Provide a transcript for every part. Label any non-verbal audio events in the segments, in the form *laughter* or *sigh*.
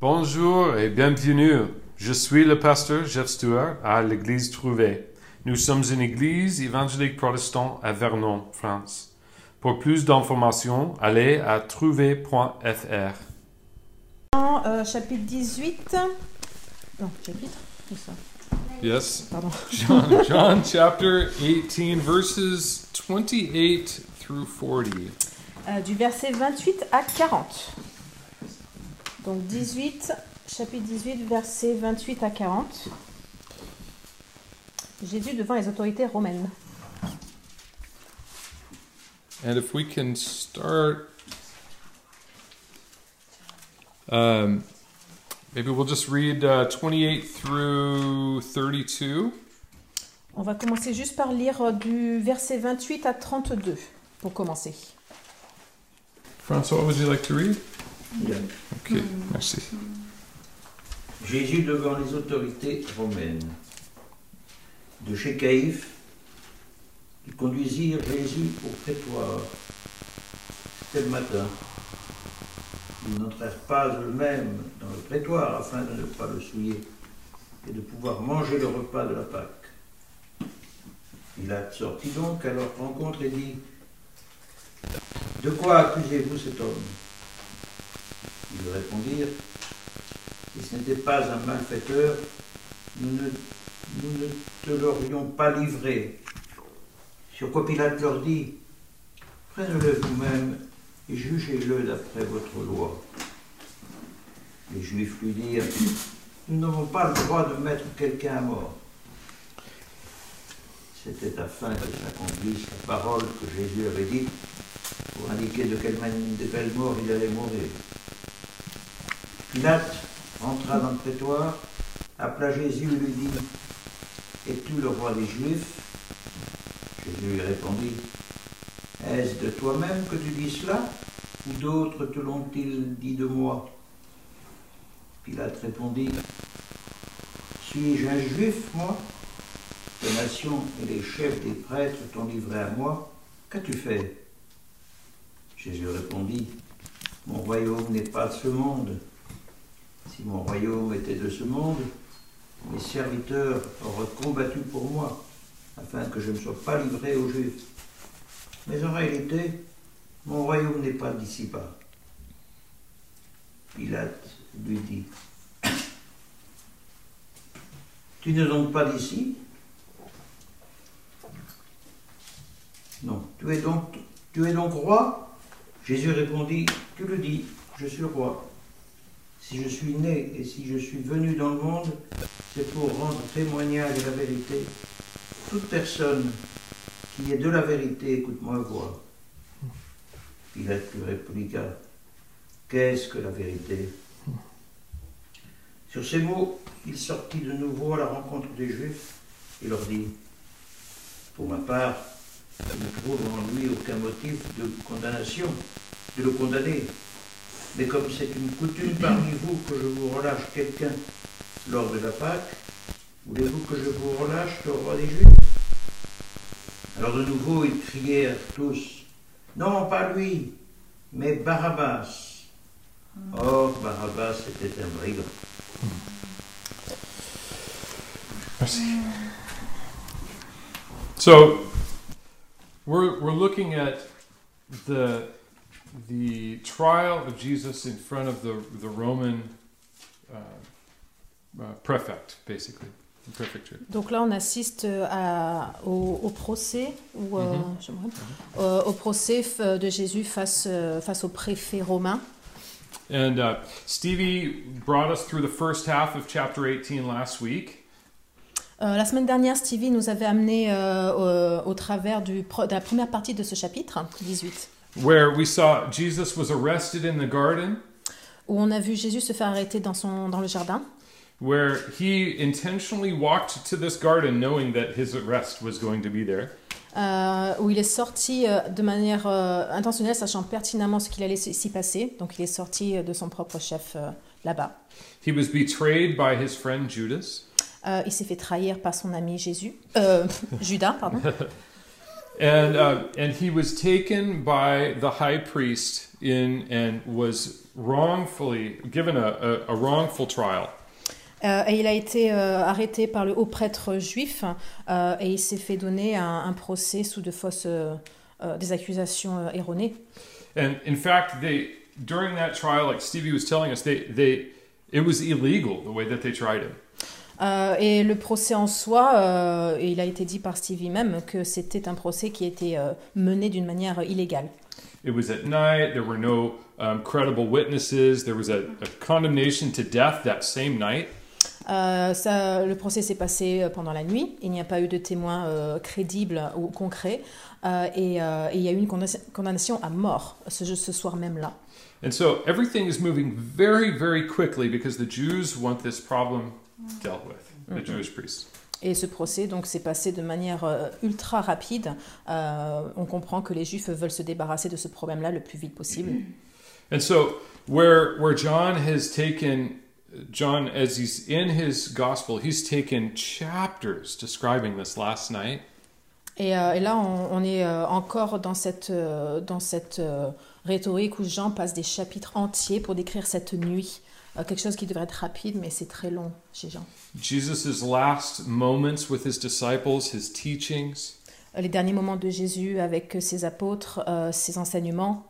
Bonjour et bienvenue. Je suis le pasteur Jeff Stewart à l'église Trouvé. Nous sommes une église évangélique protestante à Vernon, France. Pour plus d'informations, allez à trouvé.fr. Jean, euh, chapitre 18. Non, chapitre ça? Yes. Pardon. *laughs* John, John chapter 18, verses 28 through 40. Euh, du verset 28 à 40. Donc 18, chapitre 18, verset 28 à 40. Jésus devant les autorités romaines. And if we can start, um, maybe we'll just read uh, 28 through 32. On va commencer juste par lire euh, du verset 28 à 32 pour commencer. Francois, would you like to read? Bien. Okay, merci. Jésus devant les autorités romaines. De chez Caïphe, ils conduisirent Jésus au prétoire. C'était le matin. Ils n'entrèrent pas eux-mêmes dans le prétoire afin de ne pas le souiller et de pouvoir manger le repas de la Pâque. Pilate sortit donc à leur rencontre et dit De quoi accusez-vous cet homme? Ils répondirent si ce n'était pas un malfaiteur, nous ne, nous ne te l'aurions pas livré. Sur quoi Pilate leur dit, prenez-le vous-même et jugez-le d'après votre loi. Les Juifs lui dirent, nous n'avons pas le droit de mettre quelqu'un à mort. C'était afin que s'accomplisse la parole que Jésus avait dite pour indiquer de quelle, mani- de quelle mort il allait mourir. Pilate entra dans le prétoire, appela Jésus et lui dit Es-tu le roi des Juifs? Jésus lui répondit Est-ce de toi-même que tu dis cela Ou d'autres te l'ont-ils dit de moi? Pilate répondit Suis-je un juif, moi? La nation et les chefs des prêtres t'ont livré à moi. Qu'as-tu fait? Jésus répondit Mon royaume n'est pas de ce monde. Si mon royaume était de ce monde, mes serviteurs auraient combattu pour moi, afin que je ne sois pas livré aux Juifs. Mais en réalité, mon royaume n'est pas d'ici-bas. Pilate lui dit, Tu n'es donc pas d'ici Non. Tu es donc, tu es donc roi? Jésus répondit, Tu le dis, je suis roi. Si je suis né et si je suis venu dans le monde, c'est pour rendre témoignage de la vérité. Toute personne qui est de la vérité, écoute-moi voir. Pilate lui répliqua, Qu'est-ce que la vérité? Sur ces mots, il sortit de nouveau à la rencontre des Juifs et leur dit, Pour ma part, je ne trouve en lui aucun motif de condamnation, de le condamner. Mais comme c'est une coutume parmi vous que je vous relâche quelqu'un lors de la Pâque, voulez-vous que je vous relâche le roi des Juifs? Alors de nouveau, ils crièrent tous, non, pas lui, mais Barabbas. Or, Barabbas était un brigand. Merci. So, we're, we're looking at the, the trial of Jesus in front of the, the Roman uh, uh, prefect, basically. Donc là, on assiste euh, à- au, au procès, ou, euh, Mhm. j'aimerais- euh, au procès f- de Jésus face, face au préfet romain. And uh, Stevie brought us through the first half of chapter 18 last week. Euh, la semaine dernière, Stevie nous avait amené euh, au, au travers du, de la première partie de ce chapitre, 18, where we saw Jesus was arrested in the garden, où on a vu Jésus se faire arrêter dans, son, dans le jardin, where he intentionally walked to this garden knowing that his arrest was going to be there. euh, où il est sorti euh, de manière euh, intentionnelle, sachant pertinemment ce qu'il allait s'y passer. Donc il est sorti euh, de son propre chef euh, là-bas. He was betrayed by his friend Judas. Euh, il s'est fait trahir par son ami Jésus, *laughs* Judas, pardon. *laughs* And uh, and he was taken by the high priest in and was wrongfully given a, a, a wrongful trial. Euh, et il a été euh, arrêté par le haut prêtre juif euh, et il s'est fait donner un, un procès sous de fausses euh, euh, des accusations euh, erronées. And in fact, they during that trial, like Stevie was telling us, they they it was illegal the way that they tried him. Euh, et le procès en soi, euh, il a été dit par Stevie même que c'était un procès qui était euh, mené d'une manière illégale. It was at night. There were no um, credible witnesses. There was a, a condemnation to death that same night. Euh, ça, le procès s'est passé euh, pendant la nuit. Il n'y a pas eu de témoins euh, crédibles ou concrets. Et, et il y a eu une condamnation- condamnation à mort ce, ce soir même là. And so everything is moving very, very quickly because the Jews want this problem dealt with, the Mhm. Jewish priests. Et ce procès donc s'est passé de manière euh, ultra rapide. Euh, on comprend que les Juifs veulent se débarrasser de ce problème-là le plus vite possible. *clears throat* And so where where John has taken John as he's in his gospel, he's taken chapters describing this last night. Et, euh, et là, on, on est encore dans cette, dans cette rhétorique où Jean passe des chapitres entiers pour décrire cette nuit. Euh, quelque chose qui devrait être rapide, mais c'est très long chez Jean. Jesus' last moments with his disciples, his teachings, Euh, Les derniers moments de Jésus avec ses apôtres, euh, ses enseignements.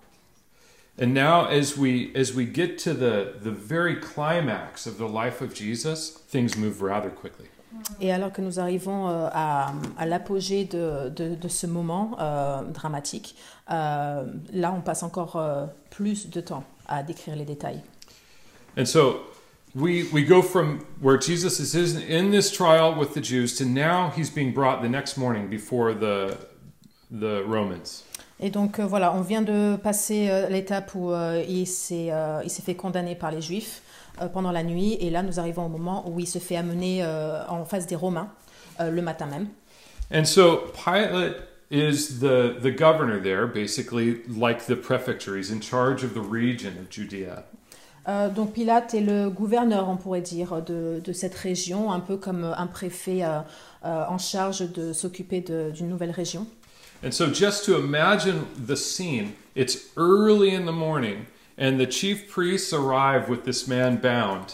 and now as we as we get to the the very climax of the life of Jesus, things move rather quickly. Et alors que nous arrivons euh, à, à l'apogée de, de, de ce moment euh, dramatique, euh, là, on passe encore euh, plus de temps à décrire les détails. And so we we go from where Jesus is in in this trial with the Jews to now he's being brought the next morning before the the Romans. Et donc euh, voilà, on vient de passer euh, l'étape où euh, il s'est euh, il s'est fait condamner par les Juifs euh, pendant la nuit, et là nous arrivons au moment où il se fait amener euh, en face des Romains euh, le matin même. And so Pilate is the the governor there, basically like the prefecture. He's in charge of the region of Judea. Euh, donc Pilate est le gouverneur, on pourrait dire, de, de cette région, un peu comme un préfet euh, euh, en charge de s'occuper d'une nouvelle région. And so just to imagine the scene, it's early in the morning and the chief priests arrive with this man bound.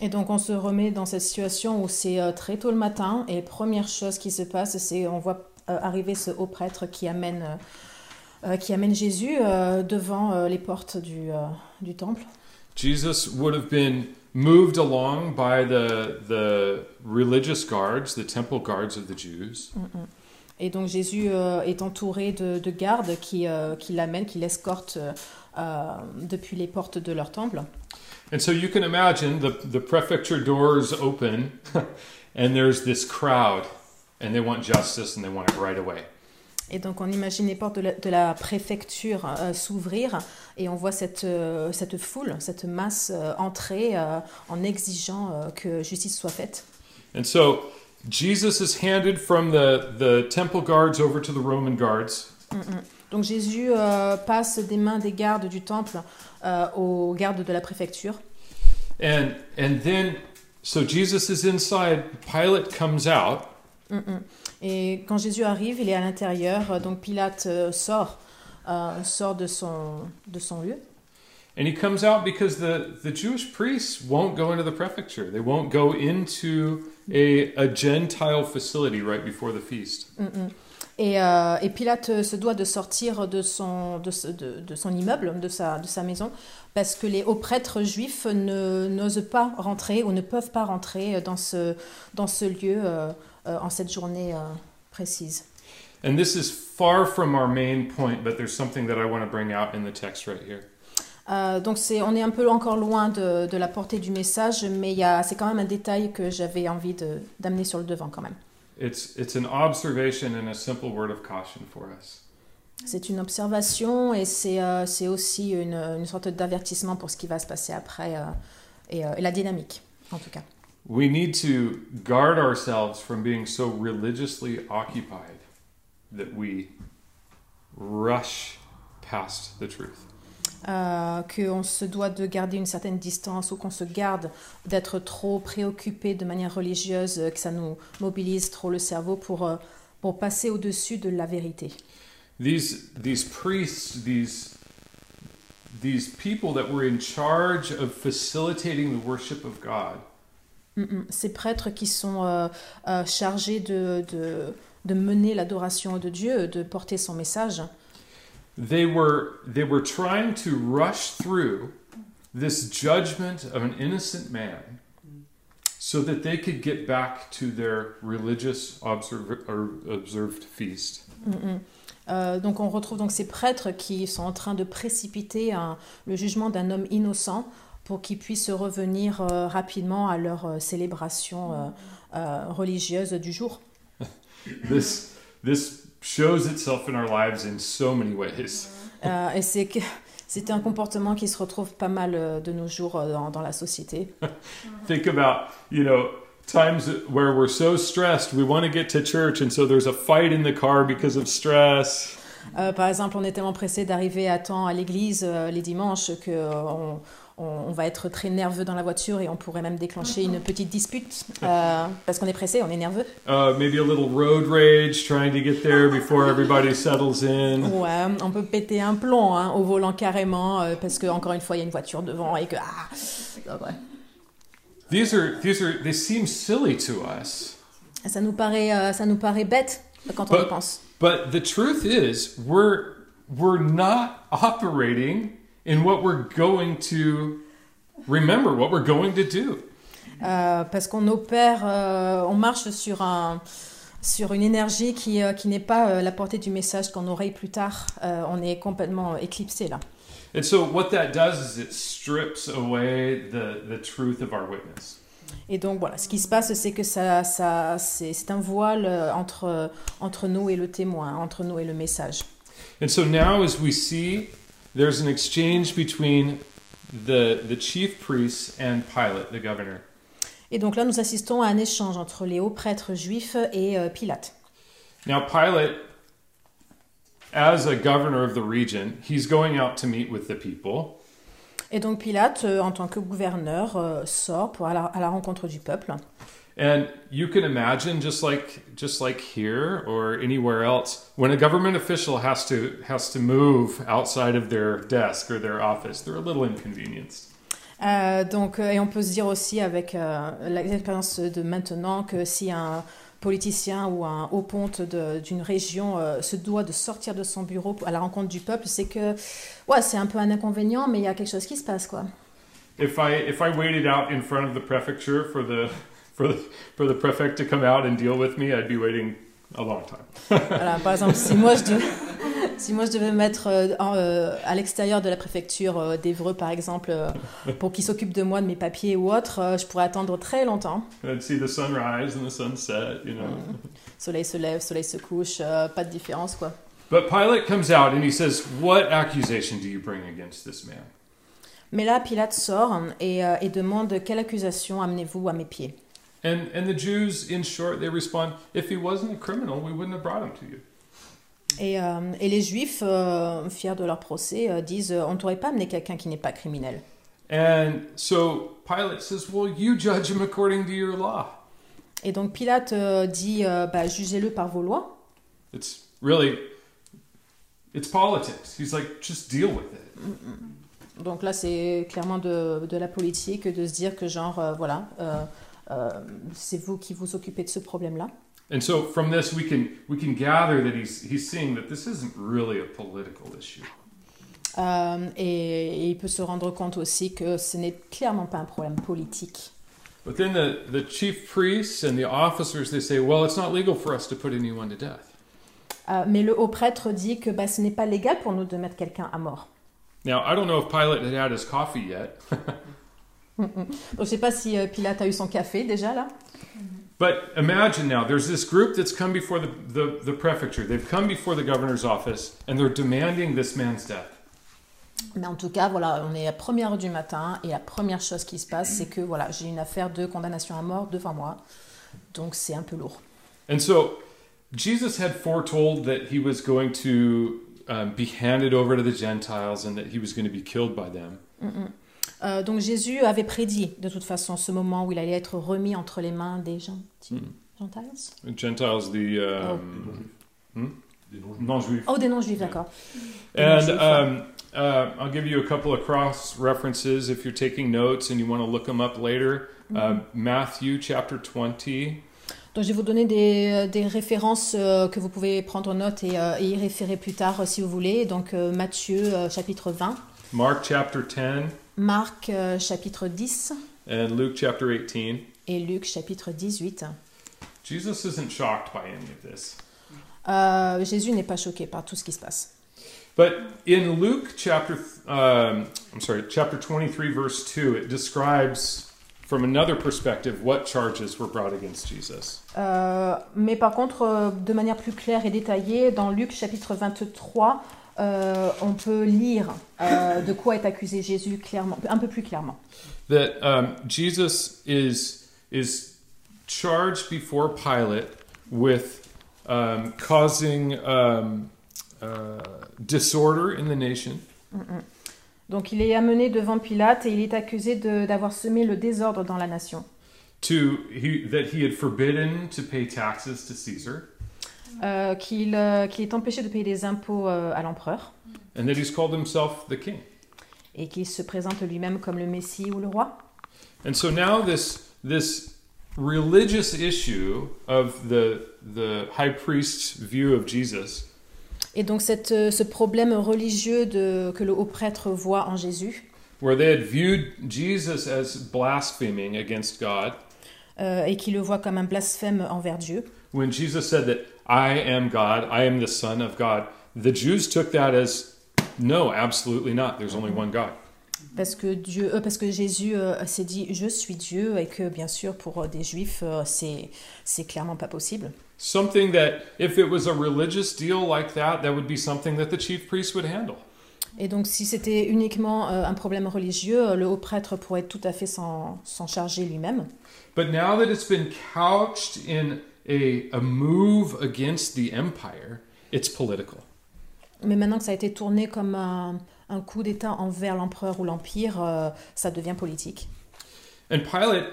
Et donc on se remet dans cette situation où c'est euh, très tôt le matin et première chose qui se passe, c'est on voit euh, arriver ce haut prêtre qui amène, euh, euh, qui amène Jésus euh, devant euh, les portes du, euh, du temple. Jesus would have been moved along by the the religious guards, the temple guards of the Jews. Et donc Jésus euh, est entouré de, de gardes qui, euh, qui l'amènent, qui l'escortent euh, euh, depuis les portes de leur temple. And so you can imagine the the prefecture doors open *laughs* and there's this crowd and they want justice and they want it right away. Et donc on imagine les portes de la, de la préfecture euh, s'ouvrir et on voit cette, euh, cette foule, cette masse euh, entrer euh, en exigeant euh, que justice soit faite. And so Jesus is handed from the the temple guards over to the Roman guards. Donc Jésus euh, passe des mains des gardes du temple aux gardes de la préfecture. And and then so Jesus is inside, Pilate comes out, Mm, mm. Et quand Jésus arrive, il est à l'intérieur, donc Pilate euh, sort, euh, sort de son, de son lieu. and he comes out because the the Jewish priests won't go into the prefecture. They won't go into a a Gentile facility right before the feast. Mm. Et, euh, et Pilate se doit de sortir de son, de, de- de son immeuble, de sa, de sa maison, parce que les hauts prêtres juifs n'osent pas rentrer ou ne peuvent pas rentrer dans ce, dans ce lieu euh, euh, en cette journée euh, précise. And this is far from our main point, but there's something that I want to bring out in the text right here. Euh, donc c'est, on est un peu encore loin de, de la portée du message, mais il y a, c'est quand même un détail que j'avais envie de, d'amener sur le devant quand même. It's it's an observation and a simple word of caution for us. C'est une observation et c'est, euh, aussi une, une sorte d'avertissement pour ce qui va se passer après euh, et, euh, et la dynamique en tout cas. We need to guard ourselves from being so religiously occupied that we rush past the truth. Euh, qu'on se doit de garder une certaine distance ou qu'on se garde d'être trop préoccupé de manière religieuse, euh, que ça nous mobilise trop le cerveau pour, euh, pour passer au-dessus de la vérité. These these priests, these these people that were in charge of facilitating the worship of God, Mm, mm. Ces prêtres qui sont euh, euh, chargés de, de, de mener l'adoration de Dieu, de porter son message, they were they were trying to rush through this judgment of an innocent man so that they could get back to their religious observ- or observed feast. Mm, mm. Euh, donc on retrouve donc ces prêtres qui sont en train de précipiter un- le jugement d'un homme innocent pour qu'ils puissent revenir euh, rapidement à leur euh, célébration religieuse du jour. *laughs* This this shows itself in our lives in so many ways. Et c'est un comportement qui se retrouve pas mal de nos jours dans, dans la société. *laughs* Think about, you know, times where we're so stressed, we want to get to church and so there's a fight in the car because of stress. Euh, par exemple, on est tellement pressé d'arriver à temps à l'église euh, les dimanches que euh, on, on- on va être très nerveux dans la voiture et on pourrait même déclencher une petite dispute euh, parce qu'on est pressé, on est nerveux. Uh, maybe a little road rage trying to get there before everybody settles in. Ouais, on peut péter un plomb hein, au volant carrément parce que encore une fois il y a une voiture devant et que ah, ah, ouais. These are these are they seem silly to us. ça nous paraît euh, ça nous paraît bête quand on Bah- y pense. But the truth is we're we're not operating in what we're going to remember, what we're going to do. Euh, parce qu'on opère, euh, on marche sur un sur une énergie qui, euh, qui n'est pas euh, la portée du message qu'on aurait plus tard. Euh, on est complètement éclipsé là. And so what that does is it strips away the, the truth of our witness. Et donc voilà, ce qui se passe, c'est que ça, ça, c'est un voile euh, entre, entre nous et le témoin, entre nous et le message. And so now as we see there's an exchange between the the chief priests and Pilate, the governor. Et donc là, nous assistons à un échange entre les hauts prêtres juifs et euh, Pilate. Now Pilate as a governor of the region, he's going out to meet with the people. Et donc Pilate, euh, en tant que gouverneur, euh, sort pour à la, à la rencontre du peuple. And you can imagine just like just like here or anywhere else when a government official has to has to move outside of their desk or their office they're a little inconvenienced. Euh, donc, euh, et on peut se dire aussi avec euh, l'expérience de maintenant que si un politicien ou un haut ponte d'une région euh, se doit de sortir de son bureau à la rencontre du peuple, c'est que ouais, c'est un peu un inconvénient, mais il y a quelque chose qui se passe quoi. If I if I waited out in front of the prefecture for the for the for the prefect to come out and deal with me, I'd be waiting a long time. *laughs* Voilà, par exemple, si moi je si moi je devais mettre euh, en, euh, à l'extérieur de la préfecture euh, d'Evreux, par exemple, euh, pour qu'il s'occupe de moi, de mes papiers ou autre, euh, je pourrais attendre très longtemps. I'd see the sunrise and the sunset, you know. Soleil se lève, soleil se couche, euh, pas de différence quoi. But Pilate comes out and he says, "What accusation do you bring against this man?" Mais là, Pilate sort et, euh, et demande quelle accusation amenez-vous à mes pieds? And and the Jews, in short, they respond, "If he wasn't a criminal, we wouldn't have brought him to you." Et, euh, et les Juifs, euh, fiers de leur procès, euh, disent on ne t'aurait pas amené quelqu'un qui n'est pas criminel. And so Pilate says, Well, you judge him according to your law. Et donc Pilate dit bah, jugez-le par vos lois. It's really, it's politics. He's like, just deal with it. Donc là, c'est clairement de, de la politique, de se dire que genre, voilà, c'est vous qui vous occupez de ce problème-là. And so from this, we can we can gather that he's he's seeing that this isn't really a political issue. Euh, et, et il peut se rendre compte aussi que ce n'est clairement pas un problème politique. But then the, the chief priests and the officers they say, well, it's not legal for us to put anyone to death. Euh, mais le haut prêtre dit que bah, ce n'est pas légal pour nous de mettre quelqu'un à mort. Now I don't know if Pilate had had his coffee yet, *laughs* Donc, je ne sais pas si euh, Pilate a eu son café déjà là. But imagine now there's this group that's come before the, the, the prefecture. They've come before the governor's office and they're demanding this man's death. Mais en tout cas, voilà, on est à première heure du matin et la première chose qui se passe, c'est que voilà, j'ai une affaire de condamnation à mort devant moi. Donc c'est un peu lourd. And so Jesus had foretold that he was going to um, be handed over to the Gentiles and that he was going to be killed by them. Euh, donc Jésus avait prédit de toute façon ce moment où il allait être remis entre les mains des gens. Mm. Gentiles? Gentiles, the um, hmm? Des non-juifs. Oh, des non-juifs, d'accord. And um, uh, I'll give you a couple of cross references if you're taking notes and you want to look them up later. Um, Matthew chapter 20, Donc je vais vous donner des, des références euh, que vous pouvez prendre note et, euh, et y référer plus tard euh, si vous voulez. Donc euh, Matthieu euh, chapitre 20, Mark chapter 10, Marc euh, chapitre 10 and Luke chapter 18. et Luc chapitre 18. Jesus isn't shocked by any of this. Euh, Jésus n'est pas choqué par tout ce qui se passe. But in Luke chapter, um, I'm sorry, chapter 23, verse 2, it describes from another perspective what charges were brought against Jesus. Euh, mais par contre, euh, de manière plus claire et détaillée, dans Luc chapitre 23, euh, on peut lire euh, de quoi est accusé Jésus clairement, un peu plus clairement. That um, Jesus is, is charged before Pilate with um, causing um, uh, disorder in the nation, Donc il est amené devant Pilate et il est accusé d'avoir semé le désordre dans la nation. to he, that he had forbidden to pay taxes to Caesar, Euh, qu'il euh, qu'il est empêché de payer des impôts euh, à l'empereur. And that he's called himself the king. et qu'il se présente lui-même comme le Messie ou le roi. And so now this this religious issue of the the high priest's view of Jesus. Et donc cette, euh, ce problème religieux de, que le haut prêtre voit en Jésus, where they had viewed Jesus as blaspheming against God. Euh, et qui le voit comme un blasphème envers Dieu, when Jesus said that I am God, I am the son of God. The Jews took that as no, absolutely not. There's only one God. parce que, Dieu, euh, parce que Jésus euh, s'est dit je suis Dieu et que bien sûr pour euh, des juifs euh, c'est c'est clairement pas possible. Something that if it was a religious deal like that, that would be something that the chief priest would handle. Et donc si c'était uniquement euh, un problème religieux, le haut prêtre pourrait tout à fait s'en s'en charger lui-même. But now that it's been couched in a, a move against the empire, it's political. Mais maintenant que ça a été tourné comme un, un coup d'État envers l'empereur ou l'empire, euh, ça devient politique. And Pilate,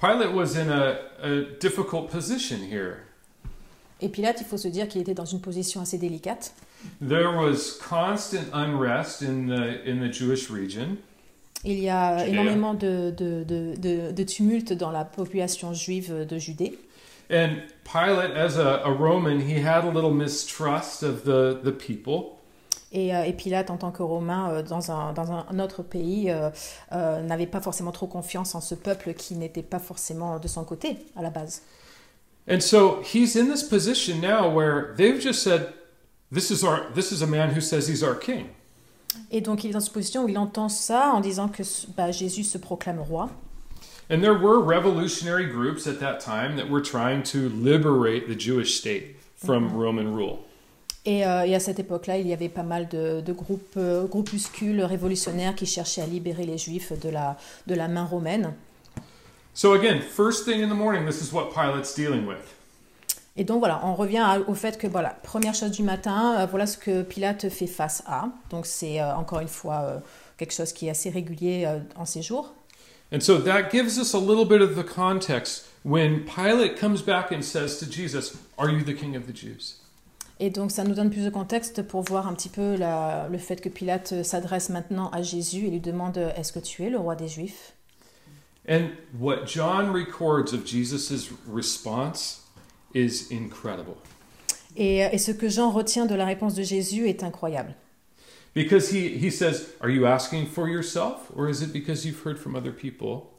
Pilate was in a, a difficult position here. Et Pilate, il faut se dire qu'il était dans une position assez délicate. There was constant unrest in the, in the Jewish region. Il y a énormément de, de, de, de, de tumultes dans la population juive de Judée. And Pilate, as a, a Roman, he had a little mistrust of the, the people. Et, euh, et Pilate, en tant que Romain, euh, dans un, dans un autre pays, euh, euh, n'avait pas forcément trop confiance en ce peuple qui n'était pas forcément de son côté à la base. And so he's in this position now where they've just said, this is, our, this is a man who says he's our king. Et donc il est dans cette position où il entend ça en disant que bah, Jésus se proclame roi. And there were revolutionary groups at that time that were trying to liberate the Jewish state from Roman rule. Et, euh, et à cette époque-là, il y avait pas mal de, de groupes, euh, groupuscules révolutionnaires qui cherchaient à libérer les Juifs de la, de la main romaine. So again, first thing in the morning, this is what Pilate's dealing with. Et donc voilà, on revient à- au fait que voilà, première chose du matin, euh, voilà ce que Pilate fait face à. Donc c'est encore une fois quelque chose qui est assez régulier en ces jours. And so that gives us a little bit of the context when Pilate comes back and says to Jesus, Are you the king of the Jews? Et donc ça nous donne plus de contexte pour voir un petit peu la- le fait que Pilate s'adresse maintenant à Jésus et lui demande Est-ce que tu es le roi des Juifs? And what John records of Jesus' response is incredible. et, et ce que Jean retient de la réponse de Jésus est incroyable. Because he, he says, Are you asking for yourself, or is it because you've heard from other people?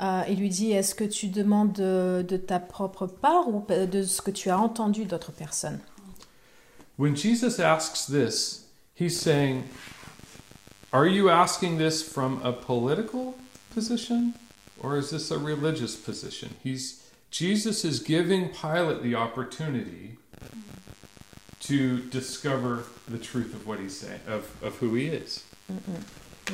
Euh, il lui dit Est-ce que tu demandes de, de ta propre part ou de ce que tu as entendu d'autres personnes When Jesus asks this, he's saying, Are you asking this from a political position or is this a religious position? He's Jesus is giving Pilate the opportunity to discover the truth of what he's saying, of, of who he is.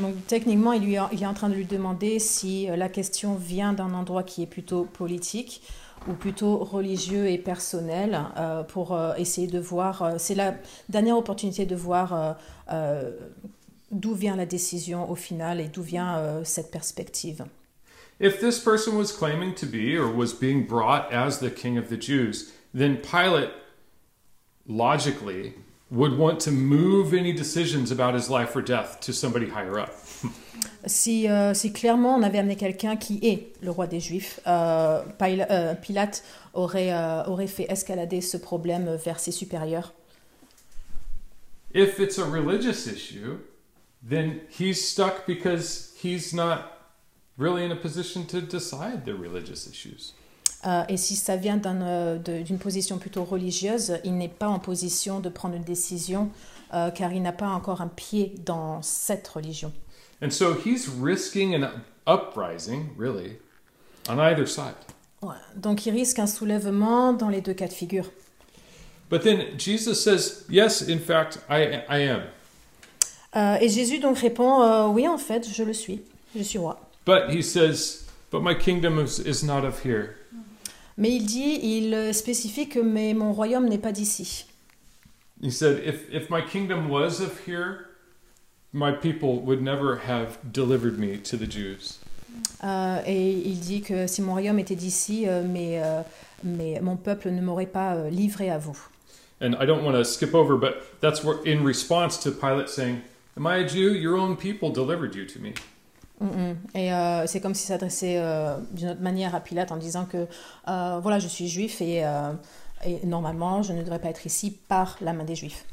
Donc techniquement, il, lui, il est en train de lui demander si euh, la question vient d'un endroit qui est plutôt politique ou plutôt religieux et personnel euh, pour euh, essayer de voir. euh, c'est la dernière opportunité de voir euh, euh, d'où vient la décision au final et d'où vient euh, cette perspective. If this person was claiming to be or was being brought as the king of the Jews, then Pilate logically would want to move any decisions about his life or death to somebody higher up. *laughs* Si, euh, si clairement on avait amené quelqu'un qui est le roi des Juifs, euh, euh, Pilate aurait, euh, aurait fait escalader ce problème vers ses supérieurs. If it's a religious issue, then he's stuck because he's not really in a position to decide the religious issues. Euh, et si ça vient euh, d'une position plutôt religieuse, il n'est pas en position de prendre une décision euh, car il n'a pas encore un pied dans cette religion. And so he's risking an uprising, really, on either side. Ouais. Donc il risque un soulèvement dans les deux cas de figure. But then Jesus says, Yes, in fact, I, I am. Euh, et Jésus donc répond euh, Oui, en fait, je le suis. Je suis roi. But he says, But my kingdom is, is not of here. Mais il dit, il euh, spécifie que mais mon royaume n'est pas d'ici. He said, if, if my kingdom was of here, my people would never have delivered me to the Jews. Euh, et il dit que si mon royaume était d'ici, euh, mais, euh, mais mon peuple ne m'aurait pas livré à vous. And I don't want to skip over, but that's where, in response to Pilate saying, Am I a Jew? Your own people delivered you to me. Mm, mm. Et euh, c'est comme s'il s'adressait euh, d'une autre manière à Pilate en disant que euh, voilà, je suis juif et, euh, et normalement je ne devrais pas être ici par la main des juifs.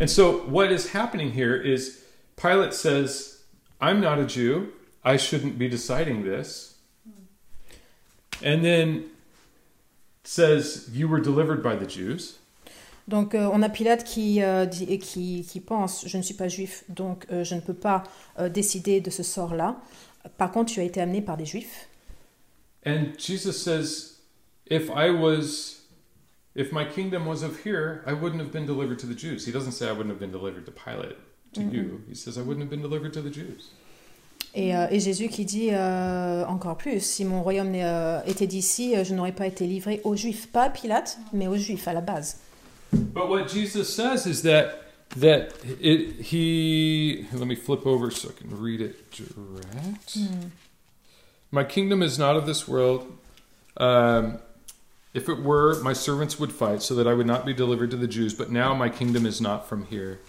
And so what is happening here is Pilate says, I'm not a Jew. I shouldn't be deciding this. And then says, You were delivered by the Jews. Donc euh, on a Pilate qui, euh, dit, et qui, qui pense je ne suis pas juif, donc euh, je ne peux pas euh, décider de ce sort-là. Par contre, tu as été amené par des juifs. And Jesus says, If I was, if my kingdom was of here, I wouldn't have been delivered to the Jews. He doesn't say I wouldn't have been delivered to Pilate, to you. He says I wouldn't have been delivered to the Jews. Et, euh, et Jésus qui dit euh, encore plus, si mon royaume était d'ici, je n'aurais pas été livré aux juifs, pas à Pilate, mais aux juifs à la base. But what Jesus says is that that it, he let me flip over so I can read it direct. My kingdom is not of this world. Um, if it were, my servants would fight so that I would not be delivered to the Jews. But now my kingdom is not from here.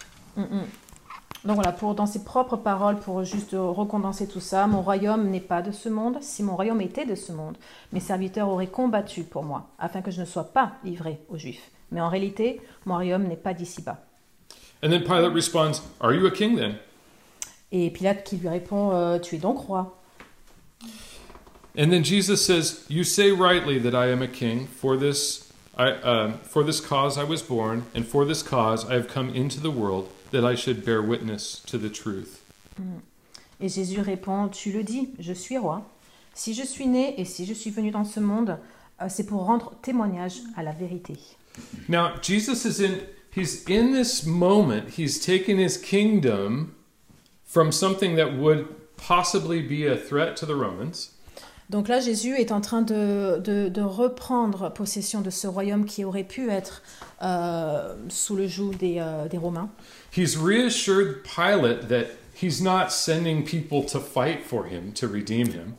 Donc voilà, pour, dans ses propres paroles, pour juste recondenser tout ça, mon royaume n'est pas de ce monde. Si mon royaume était de ce monde, mes serviteurs auraient combattu pour moi, afin que je ne sois pas livré aux Juifs. Mais en réalité, mon royaume n'est pas d'ici-bas. And then Pilate responds, "Are you a king then?" Et Pilate qui lui répond, euh, tu es donc roi. And then Jesus says, "You say rightly that I am a king. For this, I, um, for this cause I was born, and for this cause I have come into the world, that I should bear witness to the truth." Et Jésus répond, tu le dis, je suis roi. Si je suis né et si je suis venu dans ce monde, euh, c'est pour rendre témoignage à la vérité. Now, Jesus is in he's in this moment, he's taken his kingdom from something that would possibly be a threat to the Romans, Donc là, Jésus est en train de, de- de reprendre possession de ce royaume qui aurait pu être euh, sous le joug des, euh, des Romains. he's reassured Pilate that he's not sending people to fight for him to redeem him.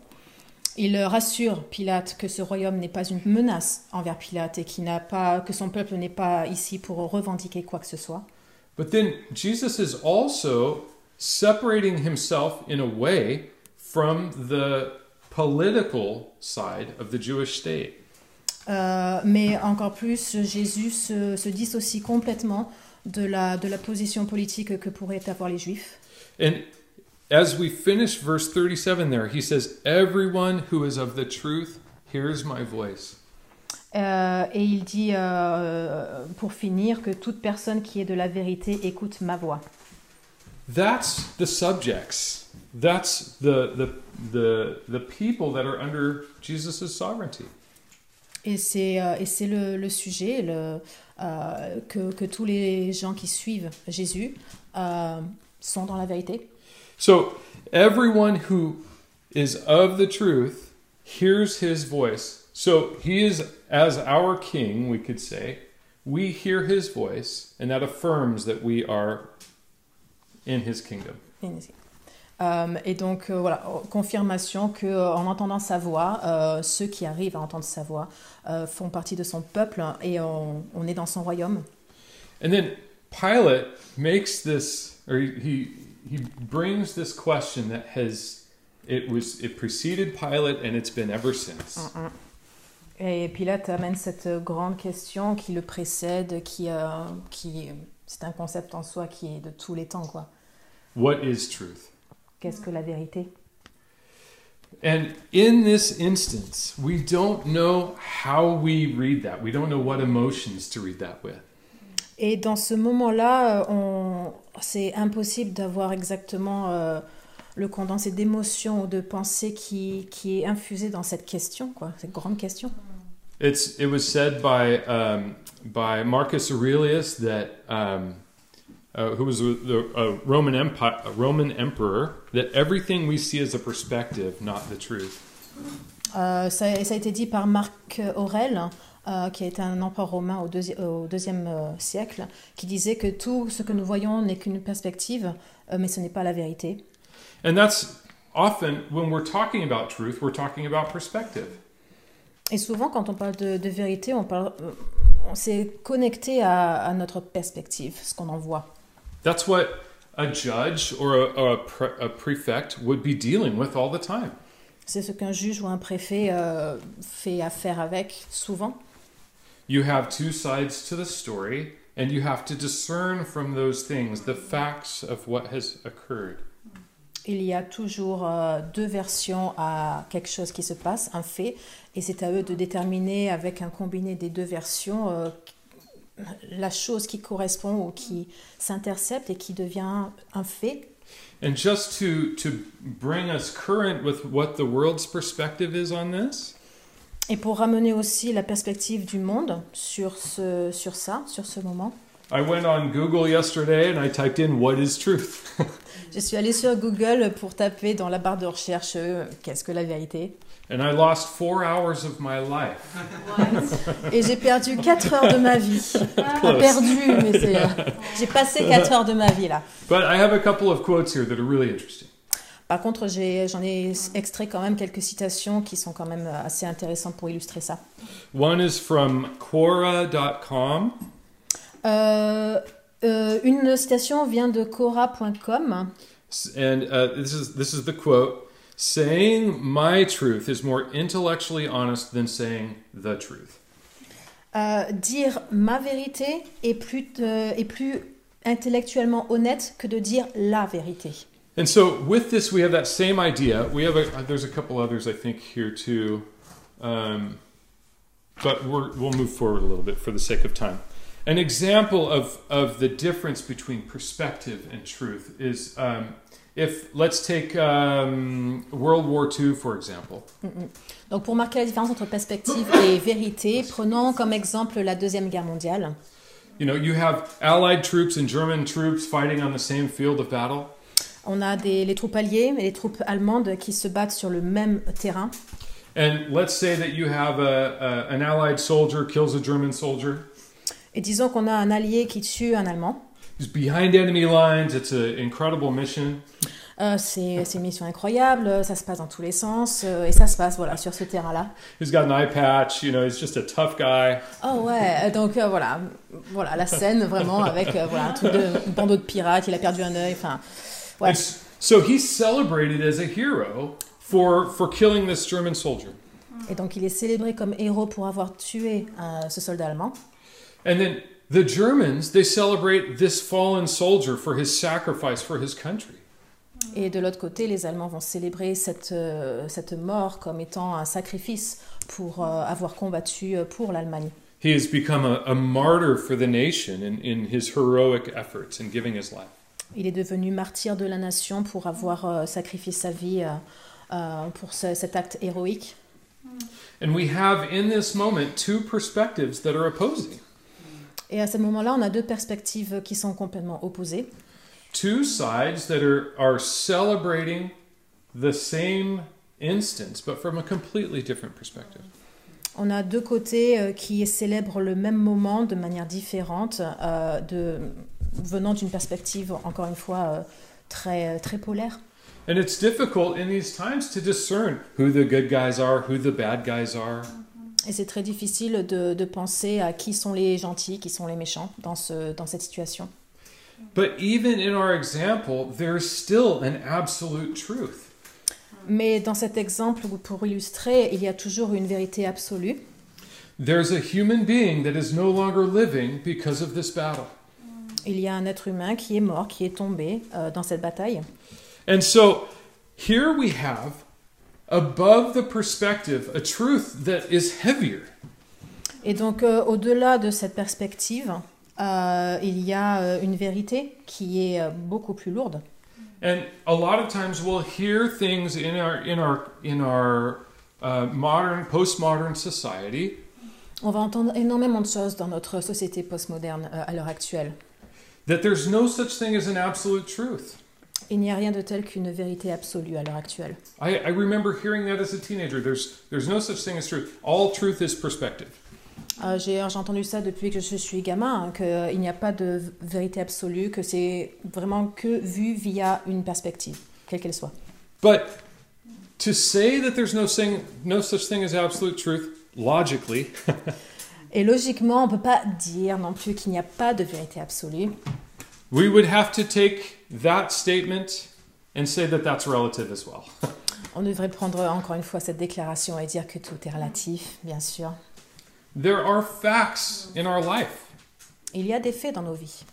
Il rassure Pilate que ce royaume n'est pas une menace envers Pilate et qu'il n'a pas, que son peuple n'est pas ici pour revendiquer quoi que ce soit. But then Jesus is also separating himself in a way from the political side of the Jewish state. Euh, mais encore plus, Jésus se, se dissocie complètement de la, de la position politique que pourraient avoir les Juifs. And as we finish verse 37 there, he says, Everyone who is of the truth hears my voice. Euh, et il dit, euh, pour finir, que toute personne qui est de la vérité écoute ma voix. That's the subjects. That's the, the, the, the people that are under Jesus' sovereignty. Et c'est euh, et c'est le, le sujet le, que, que tous les gens qui suivent Jésus sont dans la vérité. So everyone who is of the truth hears his voice. So he is as our king, we could say. We hear his voice, and that affirms that we are in his kingdom. In his Euh, et donc euh, voilà, confirmation que euh, en entendant sa voix, euh, ceux qui arrivent à entendre sa voix euh, font partie de son peuple et on, on est dans son royaume. And then Pilate makes this, or he, he, brings this question that has, it was, it preceded Pilate and it's been ever since. Mm, mm. Et Pilate amène cette grande question qui le précède, qui, euh, qui c'est un concept en soi qui est de tous les temps quoi. What is truth? Qu'est-ce que la vérité And in this instance, we don't know how we read that. We don't know what emotions to read that with. Et dans ce moment-là, euh, on... c'est impossible d'avoir exactement euh, le condensé d'émotions ou de pensées qui, qui est infusé dans cette question, quoi, cette grande question. It's, it was said by, um, by Marcus Aurelius that, um, uh, who was a, Roman, empire, a Roman emperor, that everything we see is a perspective, not the truth. Euh, ça, ça a été dit par Marc Aurèle, euh, qui a été un empereur romain au, deuxi- au deuxième euh, siècle, qui disait que tout ce que nous voyons n'est qu'une perspective, euh, mais ce n'est pas la vérité. And that's often, when we're talking about truth, we're talking about perspective. Et souvent, quand on parle de, de vérité, on parle, euh, on s'est connecté à, à notre perspective, ce qu'on en voit. That's what a judge or a, or a, pre- a prefect would be dealing with all the time. C'est ce qu'un juge ou un préfet euh, fait affaire avec souvent. You have two sides to the story, and you have to discern from those things the facts of what has occurred. Il y a toujours euh, deux versions à quelque chose qui se passe, un fait, et c'est à eux de déterminer avec un combiné des deux versions euh, la chose qui correspond ou qui s'intercepte et qui devient un fait. And just to, to bring us current with what the world's perspective is on this, Et pour ramener aussi la perspective du monde sur, ce, sur ça, sur ce moment, I went on Google yesterday and I typed in what is truth. je suis allée sur Google pour taper dans la barre de recherche euh, qu'est-ce que la vérité. and I lost four hours of my life. Et j'ai perdu 4 heures de ma vie. Pas perdu, mais c'est. euh, j'ai passé 4 heures de ma vie là. But I have a couple of quotes here that are really interesting. Par contre, j'en ai, extrait quand même quelques citations qui sont quand même assez intéressantes pour illustrer ça. One is from Quora.com. Euh, euh, une citation vient de Cora.com S- And uh, this is this is the quote: "Saying my truth is more intellectually honest than saying the truth." Euh, dire ma vérité est plus, euh, est plus intellectuellement honnête que de dire la vérité. And so, with this, we have that same idea. We have a there's a couple others I think here too, um, but we're, we'll move forward a little bit for the sake of time. An example of of the difference between perspective and truth is um, if let's take um, World War II for example. Donc pour marquer la différence entre perspective et vérité, prenons comme exemple la Deuxième Guerre mondiale. You know, you have Allied troops and German troops fighting on the same field of battle. On a des, les troupes alliées et les troupes allemandes qui se battent sur le même terrain. And let's say that you have a, a, an Allied soldier kills a German soldier. Et disons qu'on a un allié qui tue un Allemand. He's behind enemy lines. It's an incredible mission. Euh, c'est une mission incroyable, ça se passe dans tous les sens, euh, et ça se passe voilà, sur ce terrain-là. He's got an eye patch. You know, he's just a tough guy. Oh ouais, euh, donc euh, voilà, voilà la scène vraiment avec euh, voilà, un truc de bandeau de pirate, il a perdu un œil, enfin. So he's celebrated as a hero for for killing this German soldier. Et donc il est célébré comme héros pour avoir tué euh, ce soldat allemand. And then the Germans they celebrate this fallen soldier for his sacrifice for his country. Et de l'autre côté, les Allemands vont célébrer cette, euh, cette mort comme étant un sacrifice pour euh, avoir combattu euh, pour l'Allemagne. He has become a, a martyr for the nation in, in his heroic efforts in giving his life. Il est devenu martyr de la nation pour avoir euh, sacrifié sa vie euh, euh, pour ce- cet acte héroïque. And we have in this moment two perspectives that are opposing. Et à ce moment-là, on a deux perspectives qui sont complètement opposées. Two sides that are, are celebrating the same instance, but from a completely different perspective. On a deux côtés euh, qui célèbrent le même moment de manière différente, euh, de, venant d'une perspective, encore une fois, euh, très, très polaire. And it's difficult in these times to discern who the good guys are, who the bad guys are. Et c'est très difficile de, de penser à qui sont les gentils, qui sont les méchants dans, ce, dans cette situation. But even in our example, there's still an absolute truth. Mais dans cet exemple, pour illustrer, il y a toujours une vérité absolue. There's a human being that is no longer living because of this battle. Il y a un être humain qui est mort, qui est tombé euh, dans cette bataille. And so here we have, above the perspective, a truth that is heavier. Et donc, euh, au-delà de cette perspective, euh, il y a euh, une vérité qui est euh, beaucoup plus lourde. And a lot of times we'll hear things in our in our in our uh, modern postmodern society On va entendre énormément de choses dans notre société postmoderne euh, à l'heure actuelle. that there's no such thing as an absolute truth. Il n'y a rien de tel qu'une vérité absolue à l'heure actuelle. I, I remember hearing that as a teenager. There's there's no such thing as truth. All truth is perspective. Euh, J'ai entendu ça depuis que je suis gamin, hein, qu'il n'y a pas de vérité absolue, que c'est vraiment que vu via une perspective, quelle qu'elle soit. But to say that there's no thing, no such thing as absolute truth, logically, *laughs* Et logiquement, on ne peut pas dire non plus qu'il n'y a pas de vérité absolue. we would have to take that statement and say that that's relative as well. *laughs* On devrait prendre encore une fois cette déclaration et dire que tout est relatif, bien sûr. There are facts in our life. Il y a des faits dans nos vies.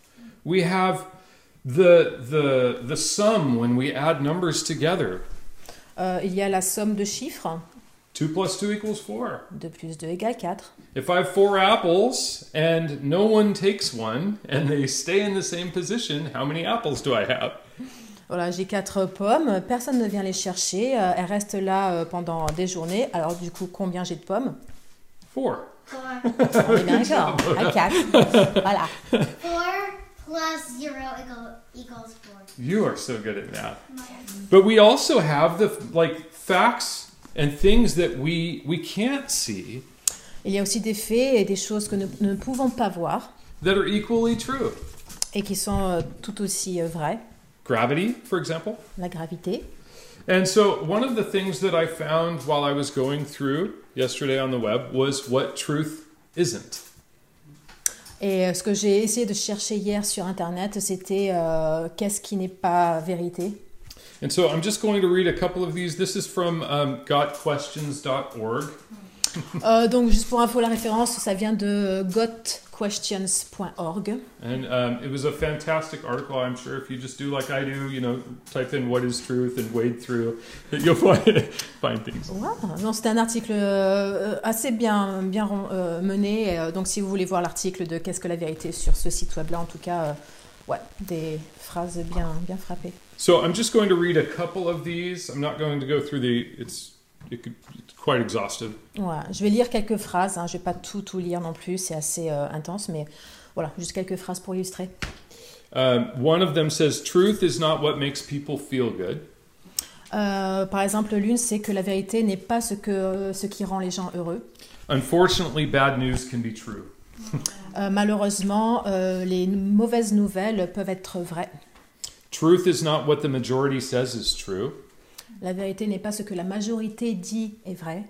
We have the the the sum when we add numbers together. Euh, il y a la somme de chiffres. 2 plus 2 equals 4. 2 plus 2 égale 4. If I have four apples and no one takes one and they stay in the same position, how many apples do I have? Voilà, j'ai 4 pommes, personne ne vient les chercher, euh, elles restent là euh, pendant des journées. Alors du coup, combien j'ai de pommes? Four. Four. On est d'accord, à 4. Voilà. Four plus zero equal, equals four. You are so good at math. But we also have the like facts and things that we we can't see Il y a aussi des faits et des choses que nous ne pouvons pas voir that are equally true. et qui sont euh, tout aussi euh, vraies. Gravity, for example. La gravité. And so one of the things that I found while I was going through yesterday on the web was what truth isn't. Et euh, ce que j'ai essayé de chercher hier sur Internet, c'était euh, qu'est-ce qui n'est pas vérité. And so I'm just going to read a couple of these. This is from um, gotquestions.org. *laughs* Euh, donc juste pour info, la référence, ça vient de gotquestions.org. And um, it was a fantastic article. I'm sure if you just do like I do, you know, type in what is truth and wade through, *laughs* you'll *laughs* find, find things. Wow. Non, c'était un article euh, assez bien, bien euh, mené. Euh, donc, si vous voulez voir l'article de Qu'est-ce que la vérité sur ce site web-là, en tout cas, euh, ouais, des phrases bien, bien frappées. So I'm just going to read a couple of these. I'm not going to go through the. It's quite exhaustive. Ouais, je vais lire quelques phrases. Hein, je vais pas tout, tout lire non plus. C'est assez euh, intense, mais voilà, juste quelques phrases pour illustrer. Um, one of them says, "Truth is not what makes people feel good. Euh, par exemple, l'une, c'est que la vérité n'est pas ce, que, ce qui rend les gens heureux. Unfortunately, bad news can be true. *laughs* Euh, malheureusement, euh, les mauvaises nouvelles peuvent être vraies. Truth is not what the majority says is true. La vérité n'est pas ce que la majorité dit est vrai.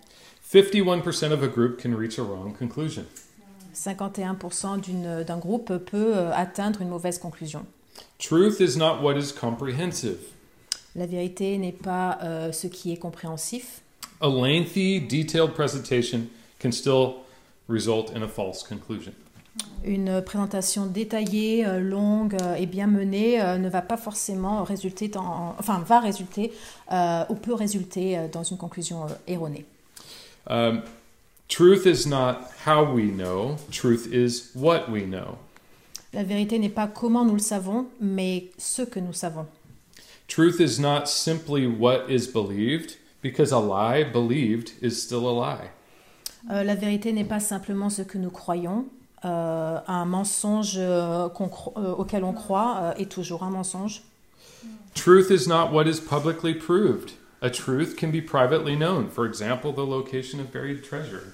51% of a group can reach a wrong conclusion. 51% d'une- d'un groupe peut euh, atteindre une mauvaise conclusion. Truth is not what is comprehensive. La vérité n'est pas euh, ce qui est compréhensif. A lengthy, detailed presentation can still result in a false conclusion. Une présentation détaillée, euh, longue euh, et bien menée euh, ne va pas forcément résulter dans, enfin va résulter euh, ou peut résulter dans une conclusion erronée. Um, truth is not how we know, truth is what we know. La vérité n'est pas comment nous le savons, mais ce que nous savons. Truth is not simply what is believed, because a lie believed is still a lie. Euh, la vérité n'est pas simplement ce que nous croyons. Euh, un mensonge euh, euh, auquel on croit est toujours un mensonge. Truth is not what is publicly proved. A truth can be privately known, for example, the location of buried treasure.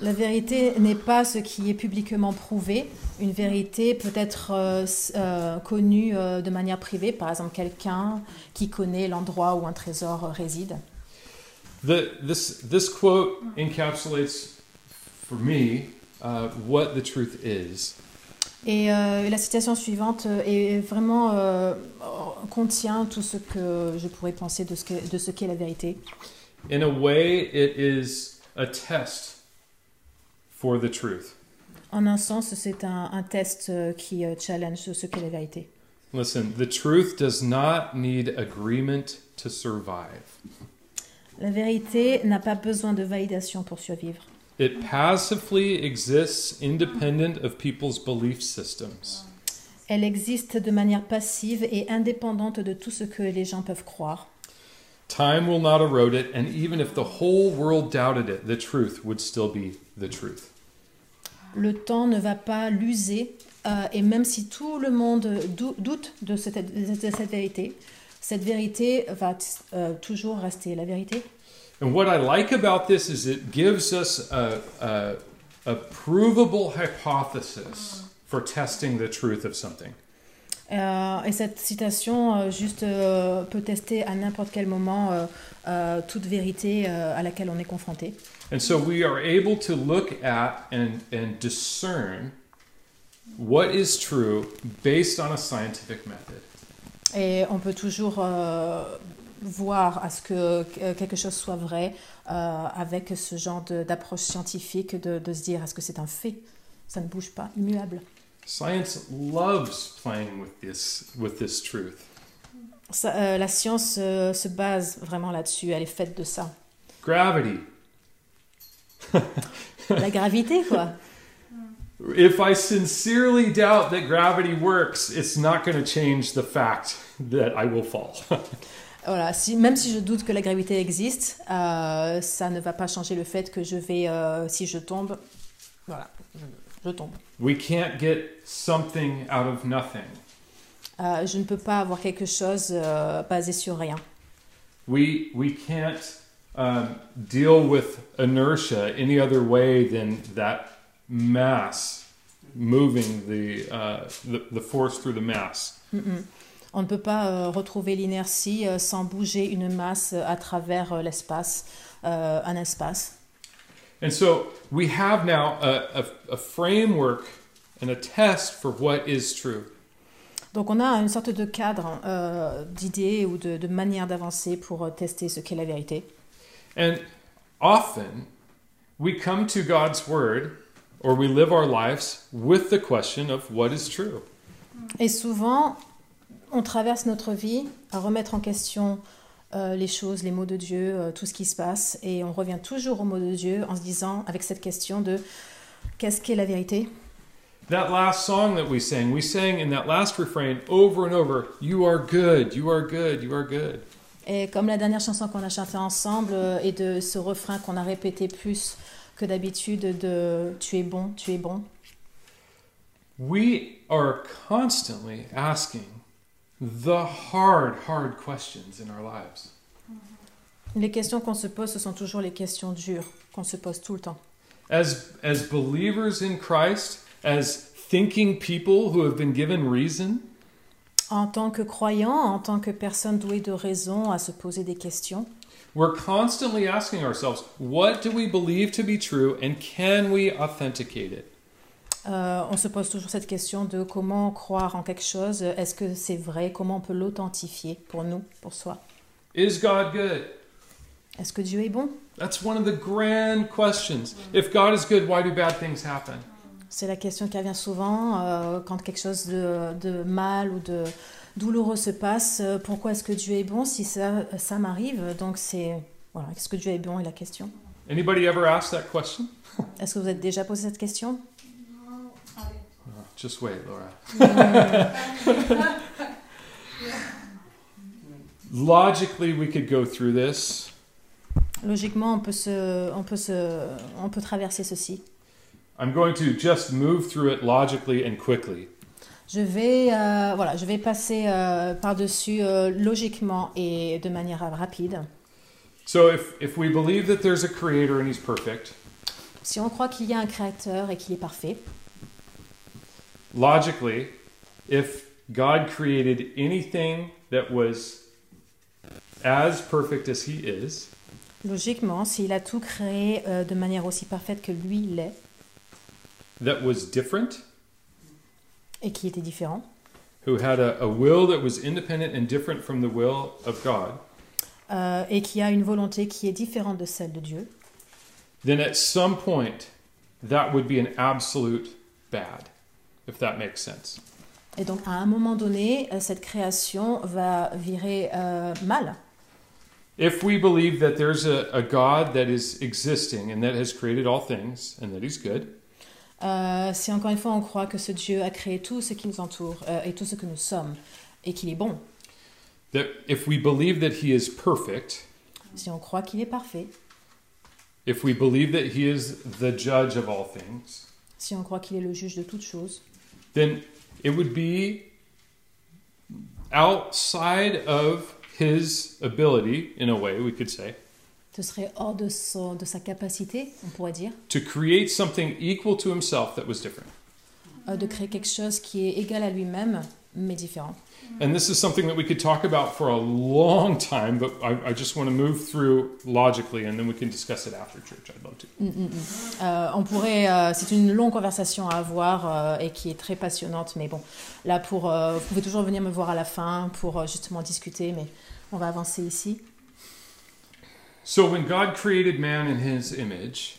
La vérité n'est pas ce qui est publiquement prouvé. Une vérité peut être euh, euh, connue euh, de manière privée, par exemple quelqu'un qui connaît l'endroit où un trésor réside. The, this, this quote encapsulates, for me, uh, what the truth is. Et euh, la citation suivante euh, est vraiment euh, contient tout ce que je pourrais penser de ce que- de ce qu'est la vérité. In a way, it is a test for the truth. En un sens, c'est un, un test euh, qui euh, challenge ce qu'est la vérité. Listen, the truth does not need agreement to survive. La vérité n'a pas besoin de validation pour survivre. It passively exists independent of people's belief systems. Elle existe de manière passive et indépendante de tout ce que les gens peuvent croire. Time will not erode it, and even if the whole world doubted it, the truth would still be the truth. Le temps ne va pas l'user, euh, et même si tout le monde dou- doute de cette, de cette vérité, cette vérité va euh, toujours rester la vérité. And what I like about this is it gives us a, a, a provable hypothesis mm. for testing the truth of something. Euh, et cette citation euh, juste euh, peut tester à n'importe quel moment euh, euh, toute vérité euh, à laquelle on est confronté. And so we are able to look at and, and discern what is true based on a scientific method. Et on peut toujours euh, voir à ce que que quelque chose soit vrai euh, avec ce genre d'approche scientifique, de, de se dire est-ce que c'est un fait? Ça ne bouge pas, immuable. Science loves playing with this, with this truth. Ça, euh, la science euh, se base vraiment là-dessus, elle est faite de ça. Gravity. *laughs* La gravité, quoi. If I sincerely doubt that gravity works, it's not going to change the fact that I will fall. *laughs* Voilà, si, même si je doute que la gravité existe, euh, ça ne va pas changer le fait que je vais, euh, si je tombe, voilà, je, tombe. we can't get something out of nothing. Euh, je ne peux pas avoir quelque chose euh, basé sur rien. We, we can't um, deal with inertia any other way than that mass moving the, uh, the, the force through the mass. Mm-mm. On ne peut pas euh, retrouver l'inertie euh, sans bouger une masse euh, à travers l'espace, un espace. And so we have now a, a, a framework and a test for what is true. Donc on a une sorte de cadre euh, d'idées ou de, de manière d'avancer pour tester ce qu'est la vérité. And often we come to God's Word or we live our lives with the question of what is true. Et souvent, on traverse notre vie à remettre en question euh, les choses, les mots de Dieu, euh, tout ce qui se passe, et on revient toujours aux mots de Dieu en se disant, avec cette question de qu'est-ce qu'est la vérité? That last song that we sang, we sang in that last refrain over and over, You are good, you are good, you are good. Et comme la dernière chanson qu'on a chantée ensemble, euh, et de ce refrain qu'on a répété plus que d'habitude de Tu es bon, tu es bon. We are constantly asking the hard, hard questions in our lives. Mm-hmm. Les questions qu'on se pose, ce sont toujours les questions dures qu'on se pose tout le temps. As, as believers in Christ, as thinking people who have been given reason, En tant que croyant, en tant que personne douée de raison à se poser des questions, we're constantly asking ourselves, what do we believe to be true and can we authenticate it? Euh, on se pose toujours cette question de comment croire en quelque chose. Est-ce que c'est vrai? Comment on peut l'authentifier pour nous, pour soi? Is God good? Est-ce que Dieu est bon? That's one of the grand questions. If God is good, why do bad things happen? C'est la question qui revient souvent euh, quand quelque chose de, de mal ou de douloureux se passe. euh, Pourquoi est-ce que Dieu est bon? Si ça, ça m'arrive Donc c'est voilà, est-ce que Dieu est bon est la question. Anybody ever asked that question? *laughs* Est-ce que vous êtes déjà posé cette question? Oh, just wait, Laura. Logically, we could go through this. Logiquement, on peut se, on peut se, on peut traverser ceci. I'm going to just move through it logically and quickly. Je vais, euh, voilà, je vais passer euh, par-dessus euh, logiquement et de manière rapide. So, if, if we believe that there's a creator and he's perfect, Si on croit qu'il y a un créateur et qu'il est parfait, logically, if God created anything that was as perfect as He is, logiquement, s'il a tout créé euh, de manière aussi parfaite que lui l'est that was different, et qui était différent, who had a, a will that was independent and different from the will of God, euh, et qui a une volonté qui est différente de celle de Dieu, then at some point that would be an absolute bad, if that makes sense. et donc à un moment donné, euh, cette création va virer euh, mal. If we believe that there's a, a God that is existing and that has created all things and that He's good, Euh, si encore une fois on croit que ce Dieu a créé tout ce qui nous entoure euh, et tout ce que nous sommes, et qu'il est bon, that if we believe that He is perfect, si on croit qu'il est parfait, if we believe that He is the judge of all things, si on croit qu'il est le juge de toutes choses, then it would be outside of His ability, in a way, we could say, ce serait hors de, son- de sa capacité, on pourrait dire, to create something equal to Himself that was different. euh, de créer quelque chose qui est égal à lui-même, mais différent. And this is something that we could talk about for a long time, but I, I just want to move through logically and then we can discuss it after church. I'd love to. Mm, mm, mm. Euh, on pourrait, euh, c'est une longue conversation à avoir euh, et qui est très passionnante, mais bon, là pour, euh, vous pouvez toujours venir me voir à la fin pour euh, justement discuter, mais on va avancer ici. So when God created man in his image,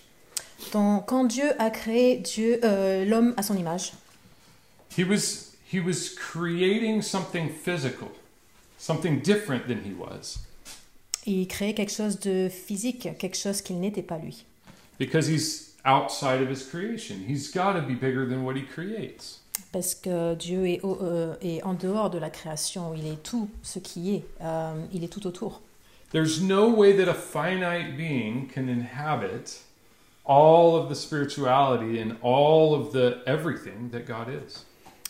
Donc, quand Dieu a créé Dieu, euh, l'homme à son image, he was he was creating something physical, something different than he was, il créait quelque chose de physique, quelque chose qu'il n'était pas lui. because he's outside of his creation. He's got to be bigger than what he creates. Parce que Dieu est, au- euh, est en dehors de la création, il est tout ce qui est, euh, il est tout autour. There's no way that a finite being can inhabit all of the spirituality and all of the everything that God is.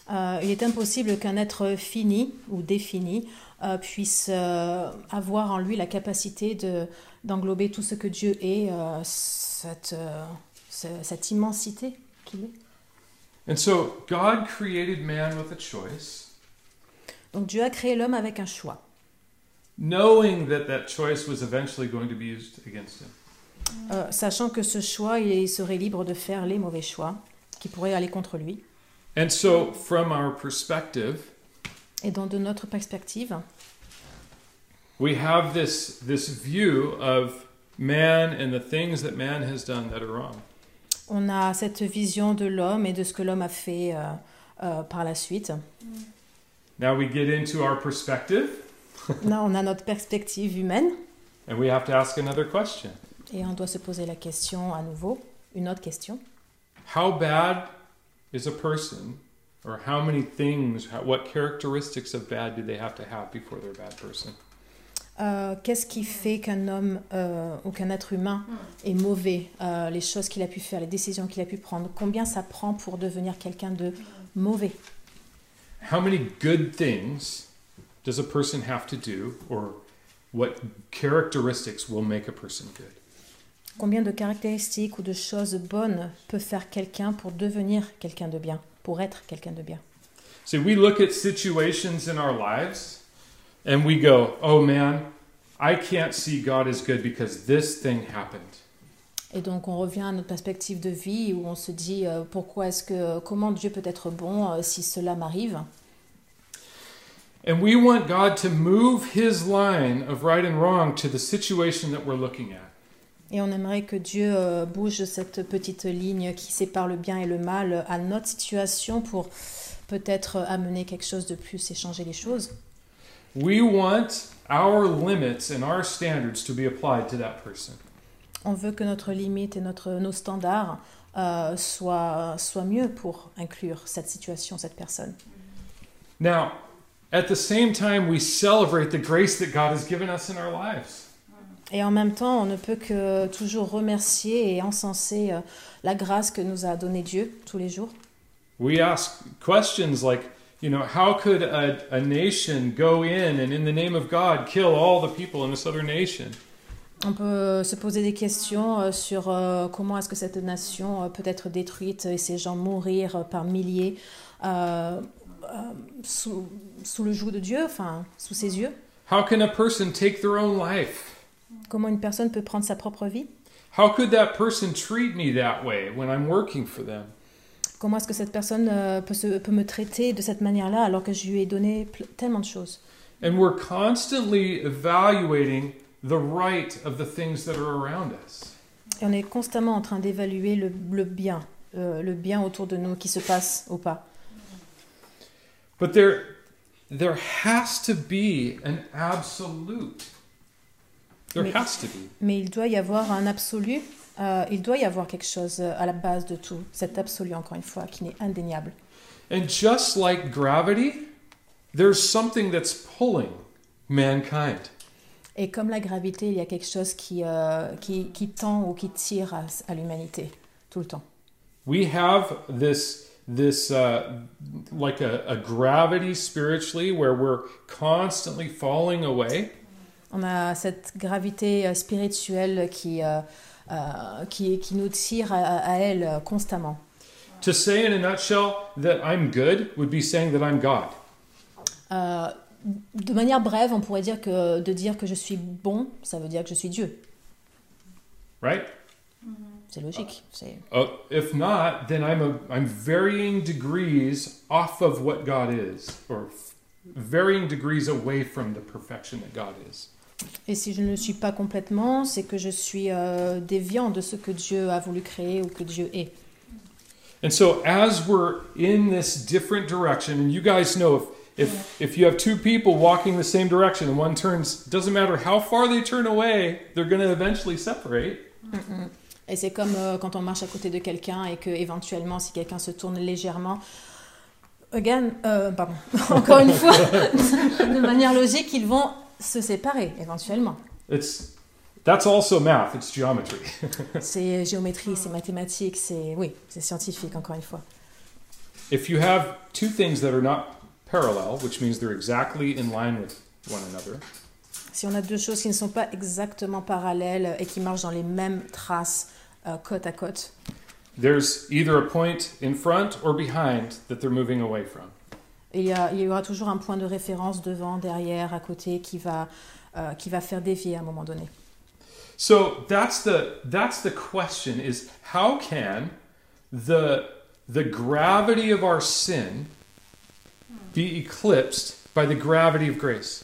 Euh, il est impossible qu'un être fini ou défini euh, puisse euh, avoir en lui la capacité de, d'englober tout ce que Dieu est, cette, ce- cette immensité qu'il est. And so God created man with a choice, Donc Dieu a créé l'homme avec un choix, knowing that that choice was eventually going to be used against him. sachant que ce choix, il serait libre de faire les mauvais choix qui pourraient aller contre lui. And so, from our perspective, Et donc de notre perspective, we have this, this view of man and the things that man has done that are wrong. on a cette vision de l'homme et de ce que l'homme a fait euh, euh, par la suite. Now we get into our perspective, *laughs* Là, on a notre perspective humaine and we have to ask another question et on doit se poser la question à nouveau, une autre question. How bad is a person, or how many things, how, what characteristics of bad do they have to have before they're a bad person? Euh, Qu'est-ce qui fait qu'un homme euh, ou qu'un être humain hmm. est mauvais Euh, Les choses qu'il a pu faire, les décisions qu'il a pu prendre, combien ça prend pour devenir quelqu'un de mauvais How many good things does a person have to do, or what characteristics will make a person good? Combien de caractéristiques ou de choses bonnes peut faire quelqu'un pour devenir quelqu'un de bien, pour être quelqu'un de bien? See, we look at situations in our lives and we go, oh man, I can't see God as good because this thing happened. Et donc on revient à notre perspective de vie où on se dit euh, pourquoi est-ce que comment Dieu peut être bon euh, si cela m'arrive? And we want God to move his line of right and wrong to the situation that we're looking at. Et on aimerait que Dieu euh, bouge cette petite ligne qui sépare le bien et le mal à notre situation pour peut-être amener quelque chose de plus et changer les choses. We want our limits and our standards to be applied to that person. On veut que notre limite et notre, nos standards euh, soient, soient mieux pour inclure cette situation, cette personne. Now, at the same time, we celebrate the grace that God has given us in our lives. Et en même temps, on ne peut que toujours remercier et encenser euh, la grâce que nous a donnée Dieu tous les jours. We ask questions like, you know, how could a, a nation go in and, in the name of God, kill all the people in this other nation? On peut se poser des questions euh, sur euh, comment est-ce que cette nation peut être détruite et ces gens mourir par milliers euh, euh, sous, sous le joug de Dieu, enfin sous ses yeux. How can a person take their own life? Comment une personne peut prendre sa propre vie How could that person treat me that way when I'm working for them? Comment est-ce que cette personne euh, peut, se- peut me traiter de cette manière-là alors que je lui ai donné tellement de choses? And we're constantly evaluating the right of the things that are around us. Et on est constamment en train d'évaluer le, le bien, euh, le bien autour de nous qui se passe ou pas. But there, there has to be an absolute. There Mais- has to be. Mais il doit y avoir un absolu, euh, il doit y avoir quelque chose euh, à la base de tout, cet absolu encore une fois, qui n'est indéniable. And just like gravity, there's something that's pulling mankind. Et comme la gravité, il y a quelque chose qui, euh, qui, qui tend ou qui tire à, à l'humanité tout le temps. We have this this uh, like a, a gravity spiritually where we're constantly falling away. On a cette gravité euh, spirituelle qui, euh, euh, qui, qui nous tire à, à elle constamment. To say in a nutshell that I'm good would be saying that I'm God. Euh, de manière brève, on pourrait dire que de dire que je suis bon, ça veut dire que je suis Dieu. Right? C'est logique. C'est... Uh, if not, then I'm a, I'm varying degrees off of what God is, or varying degrees away from the perfection that God is. Et si je ne le suis pas complètement, c'est que je suis euh, déviant de ce que Dieu a voulu créer ou que Dieu est. And so, as we're in this different direction, and you guys know if if if you have two people walking the same direction and one turns, doesn't matter how far they turn away, they're going to eventually separate. Et c'est comme euh, quand on marche à côté de quelqu'un et que éventuellement, si quelqu'un se tourne légèrement, again, euh, pardon, *laughs* encore une fois, *laughs* de manière logique, ils vont se séparer éventuellement. It's that's also math. It's geometry. *laughs* C'est géométrie, c'est mathématique, c'est oui, c'est scientifique encore une fois. if you have two things that are not parallel, which means they're exactly in line with one another, Si on a deux choses qui ne sont pas exactement parallèles et qui marchent dans les mêmes traces euh, côte à côte, there's either a point in front or behind that they're moving away from. Il y, a- il y aura toujours un point de référence devant, derrière, à côté qui va, euh, qui va faire dévier à un moment donné. So that's the that's the question is how can the the gravity of our sin be eclipsed by the gravity of grace?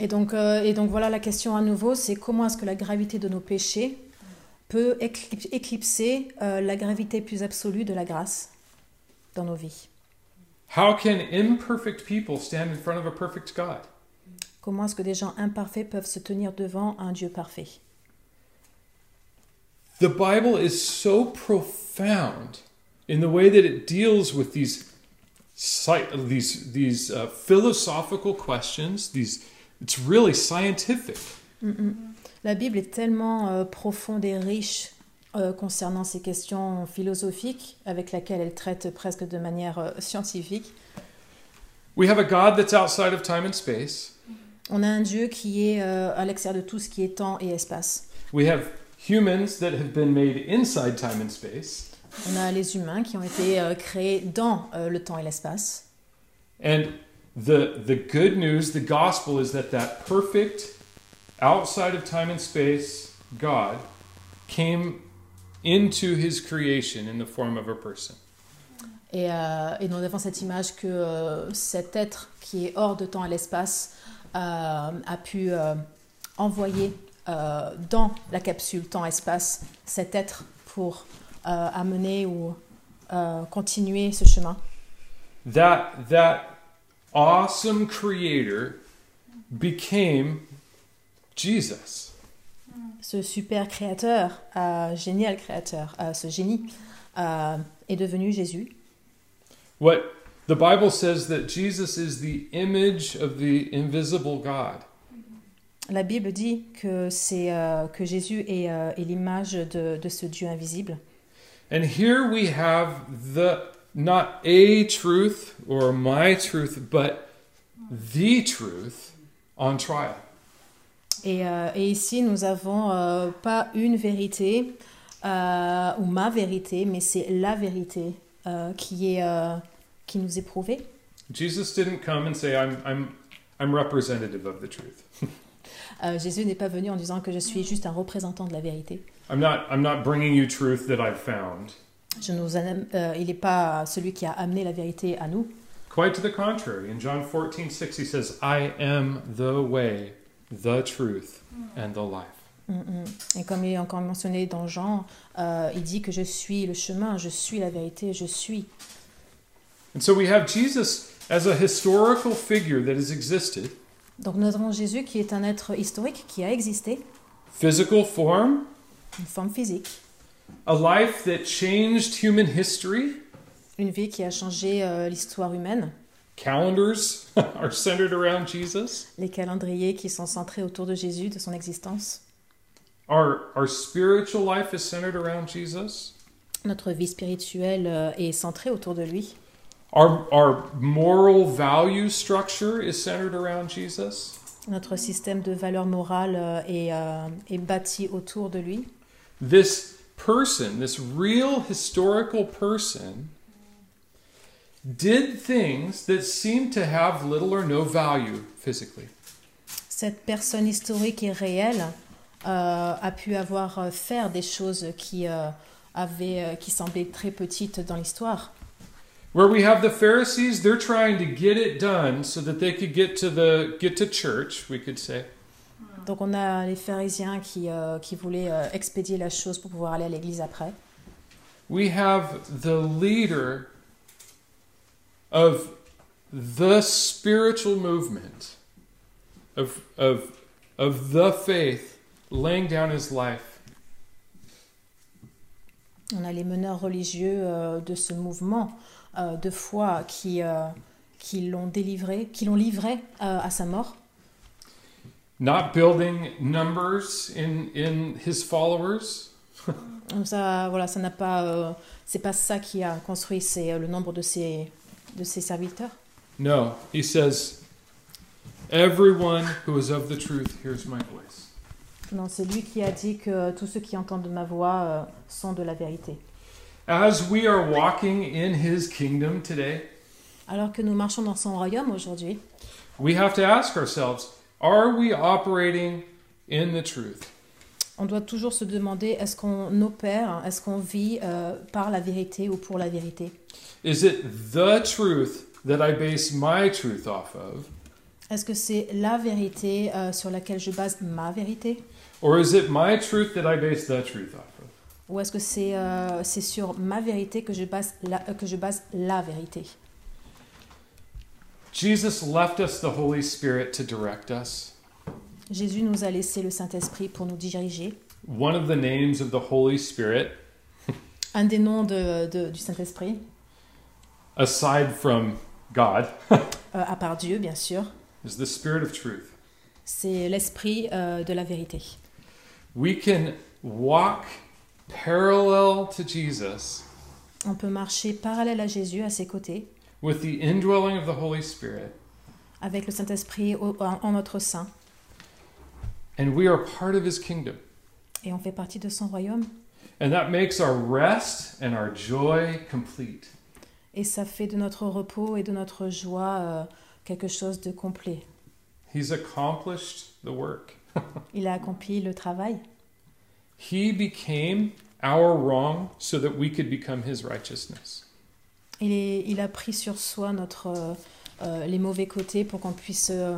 Et donc, euh, et donc voilà la question à nouveau, c'est comment est-ce que la gravité de nos péchés peut éclip- éclipser euh, la gravité plus absolue de la grâce dans nos vies? How can imperfect people stand in front of a perfect God? Comment est-ce que des gens imparfaits peuvent se tenir devant un Dieu parfait? The Bible is so profound in the way that it deals with these these these uh, philosophical questions. These it's really scientific. La Bible est tellement euh, profonde et riche euh, concernant ces questions philosophiques avec laquelle elle traite presque de manière euh, scientifique. We have a God that's outside of time and space. On a un Dieu qui est euh, à l'extérieur de tout ce qui est temps et espace. We have humans that have been made inside time and space. On a les humains qui ont été euh, créés dans euh, le temps et l'espace. And the the good news, the gospel is that that perfect outside of time and space God came into his creation in the form of a person. Et, euh, et nous avons cette image que euh, cet être qui est hors de temps et l'espace euh, a pu euh, envoyer dans la capsule temps-espace cet être pour amener ou continuer ce chemin. That that awesome creator became Jesus. Ce super créateur, euh, génial créateur, euh, ce génie euh, est devenu Jésus. What the Bible says that Jesus is the image of the invisible God. La Bible dit que, c'est, euh, que Jésus est, euh, est l'image de, de ce Dieu invisible. And here we have the not a truth or my truth, but the truth on trial. Et, euh, et ici, nous avons euh, pas une vérité euh, ou ma vérité, mais c'est la vérité euh, qui, est, euh, qui nous est prouvée. Jesus didn't come and say, I'm, I'm, I'm representative of the truth. *laughs* Euh, Jésus n'est pas venu en disant que je suis juste un représentant de la vérité. I'm not, I'm not bringing you truth that I've found. Je nous il n'est pas celui qui a amené la vérité à nous. Quite to the contrary. In John 14, 6, he says, I am the way, the truth, and the life. Mm, mm. Et comme il est encore mentionné dans Jean, euh, il dit que je suis le chemin, je suis la vérité, je suis. And so we have Jesus as a historical figure that has existed, Donc nous avons Jésus qui est un être historique qui a existé, physical form, une forme physique, a life that changed human history. une vie qui a changé euh, l'histoire humaine, Calendars *laughs* are centered around Jesus. les calendriers qui sont centrés autour de Jésus, de son existence. Our, our spiritual life is centered around Jesus. Notre vie spirituelle euh, est centrée autour de lui. Our, our moral value structure is centered around Jesus. Notre système de valeurs morales euh, est, euh, est bâti autour de lui. This person, this real historical person, did things that seemed to have little or no value physically. Cette personne historique et réelle euh, a pu avoir euh, faire des choses qui, euh, avaient, euh, qui semblaient très petites dans l'histoire. Where we have the Pharisees, they're trying to get it done so that they could get to the get to church, we could say. Donc on a les pharisiens qui, euh, qui voulaient euh, expédier la chose pour pouvoir aller à l'église après. We have the leader of the spiritual movement of of of the faith laying down his life On a les meneurs religieux euh, de ce mouvement euh, de foi qui, euh, qui l'ont délivré, qui l'ont livré euh, à sa mort. not building numbers in in his followers ça, voilà, ça n'a pas, euh, c'est pas ça qui a construit, c'est euh, le nombre de ses, de ses serviteurs. no he says everyone who is of the truth hears my voice Non, c'est lui qui a dit que tous ceux qui entendent ma voix euh, sont de la vérité. as we are walking in his kingdom today Alors que nous marchons dans son royaume aujourd'hui, we have to ask ourselves are we operating in the truth? on doit toujours se demander est-ce qu'on opère, est-ce qu'on vit euh, par la vérité ou pour la vérité? Is it the truth that I base my truth off of? Est-ce que c'est la vérité euh, sur laquelle je base ma vérité? Or is it my truth that I base the truth off of? Ou est-ce que c'est euh, c'est sur ma vérité que je base la, euh, que je base la vérité? Jesus left us the Holy Spirit to direct us. Jésus nous a laissé le Saint-Esprit pour nous diriger. One of the names of the Holy Spirit, Un des noms de, de- du Saint-Esprit, aside from God, *laughs* euh, à part Dieu bien sûr, is the Spirit of truth. c'est l'Esprit euh, de la vérité. We can walk parallel to Jesus On peut marcher parallèle à Jésus, à ses côtés, with the indwelling of the Holy Spirit, avec le Saint-Esprit au- en, en notre sein, and we are part of His kingdom. et on fait partie de son royaume. And that makes our rest and our joy complete. Et ça fait de notre repos et de notre joie euh, quelque chose de complet. He's accomplished the work. *laughs* Il a accompli le travail. He became our wrong so that we could become His righteousness. Il, est- il a pris sur soi notre, euh, euh, les mauvais côtés pour qu'on puisse euh,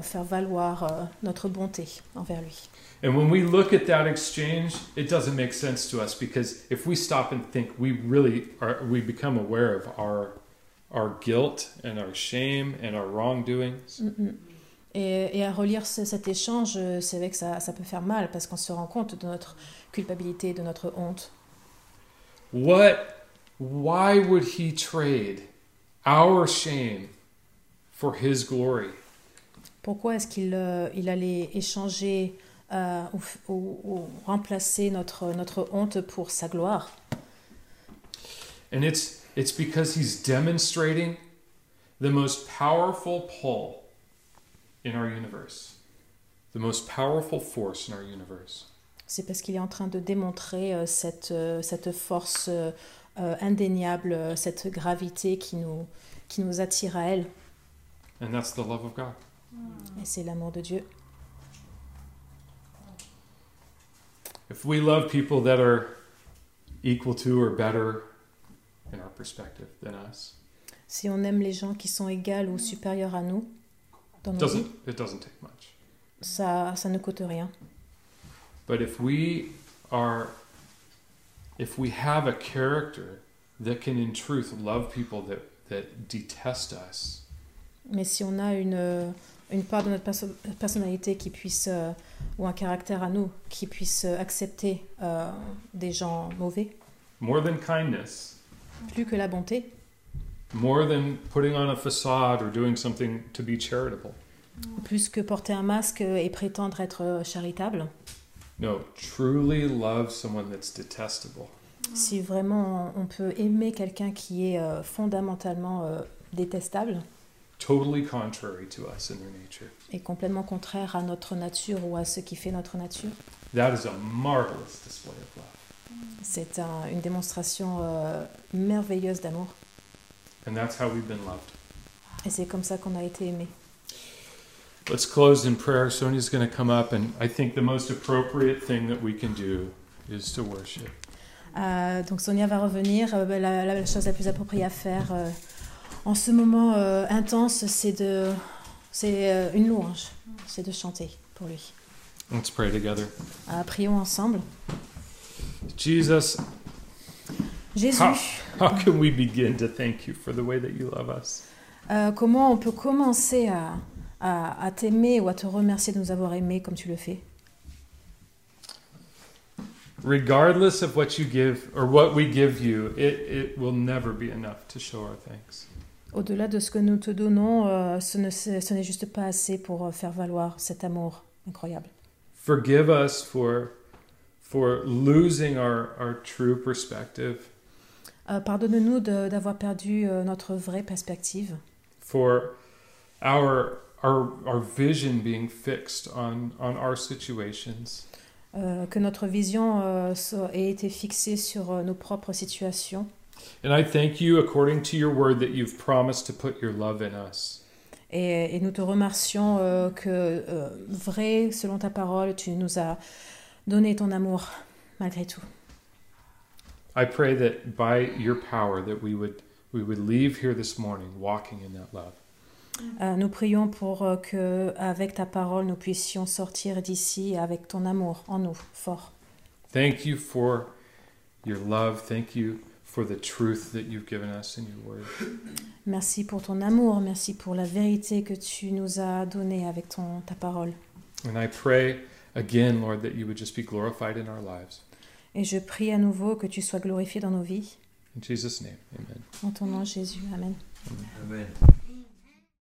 faire valoir notre bonté envers lui. And when we look at that exchange, it doesn't make sense to us because if we stop and think, we really are, we become aware of our, our guilt and our shame and our wrongdoings. Mm, mm. Et, et à relire ce- cet échange, euh, c'est vrai que ça, ça peut faire mal parce qu'on se rend compte de notre culpabilité, de notre honte. What, why would he trade our shame for his glory? Pourquoi est-ce qu'il euh, il allait échanger euh, ou, f- ou- ou remplacer notre, notre honte pour sa gloire And it's, it's because he's demonstrating the most powerful pull in our universe. the most powerful force in our universe. C'est parce qu'il est en train de démontrer euh, cette, euh, cette force indéniable, cette gravité qui nous, qui nous attire à elle. And that's the love of God. Et c'est l'amour de Dieu. If we love people that are equal to or better in our perspective than us, Si on aime les gens qui sont égales ou supérieurs à nous, dans it nos vies, doesn't it doesn't take much. ça, ça ne coûte rien. But if we are if we have a character that can in truth love people that that detest us, Mais si on a une, une part de notre perso- personnalité qui puisse, euh, ou un caractère à nous, qui puisse euh, accepter euh, des gens mauvais, more than kindness, plus que la bonté, more than putting on a facade or doing something to be charitable. plus que porter un masque et prétendre être charitable, No, truly love someone that's detestable. si vraiment on peut aimer quelqu'un qui est euh, fondamentalement détestable Totally contrary to us in their nature. et complètement contraire à notre nature ou à ce qui fait notre nature, That is a marvelous display of love. c'est un- une démonstration euh, merveilleuse d'amour. And that's how we've been loved. Et c'est comme ça qu'on a été aimé. Let's close in prayer. Sonia's going to come up, and I think the most appropriate thing that we can do is to worship. Euh, donc Sonia va revenir. Euh, la, la chose la plus appropriée à faire euh, en ce moment euh, intense, c'est de, c'est euh, une louange, c'est de chanter pour lui. Let's pray together. Euh, prions ensemble. Jesus, Jésus, how, how can we begin to thank you for the way that you love us? euh, comment on peut commencer à, à, à t'aimer ou à te remercier de nous avoir aimés comme tu le fais? Regardless of what you give or what we give you, it, it will never be enough to show our thanks. Au-delà de ce que nous te donnons, euh, ce ne- ce n'est juste pas assez pour euh, faire valoir cet amour incroyable. Forgive us for, for losing our, our true perspective, Euh, Pardonne-nous d'avoir perdu euh, notre vraie perspective. for our, our, our vision being fixed on, on our situations. Que notre vision ait été fixée sur nos propres situations. And I thank you, according to your word, that you've promised to put your love in us. Et, et nous te remercions euh, que, euh, vrai, selon ta parole, tu nous as donné ton amour, malgré tout. I pray that by your power that we would we would leave here this morning walking in that love. Euh, nous prions pour euh, que, avec ta parole, nous puissions sortir d'ici avec ton amour en nous, fort. Thank you for your love. Thank you for the truth that you've given us in your word. Merci pour ton amour, merci pour la vérité que tu nous as donnée avec ton, ta parole. And I pray again, Lord, that you would just be glorified in our lives. Et je prie à nouveau que tu sois glorifié dans nos vies. In Jesus' name, amen. En ton nom, Jésus. Amen. Amen.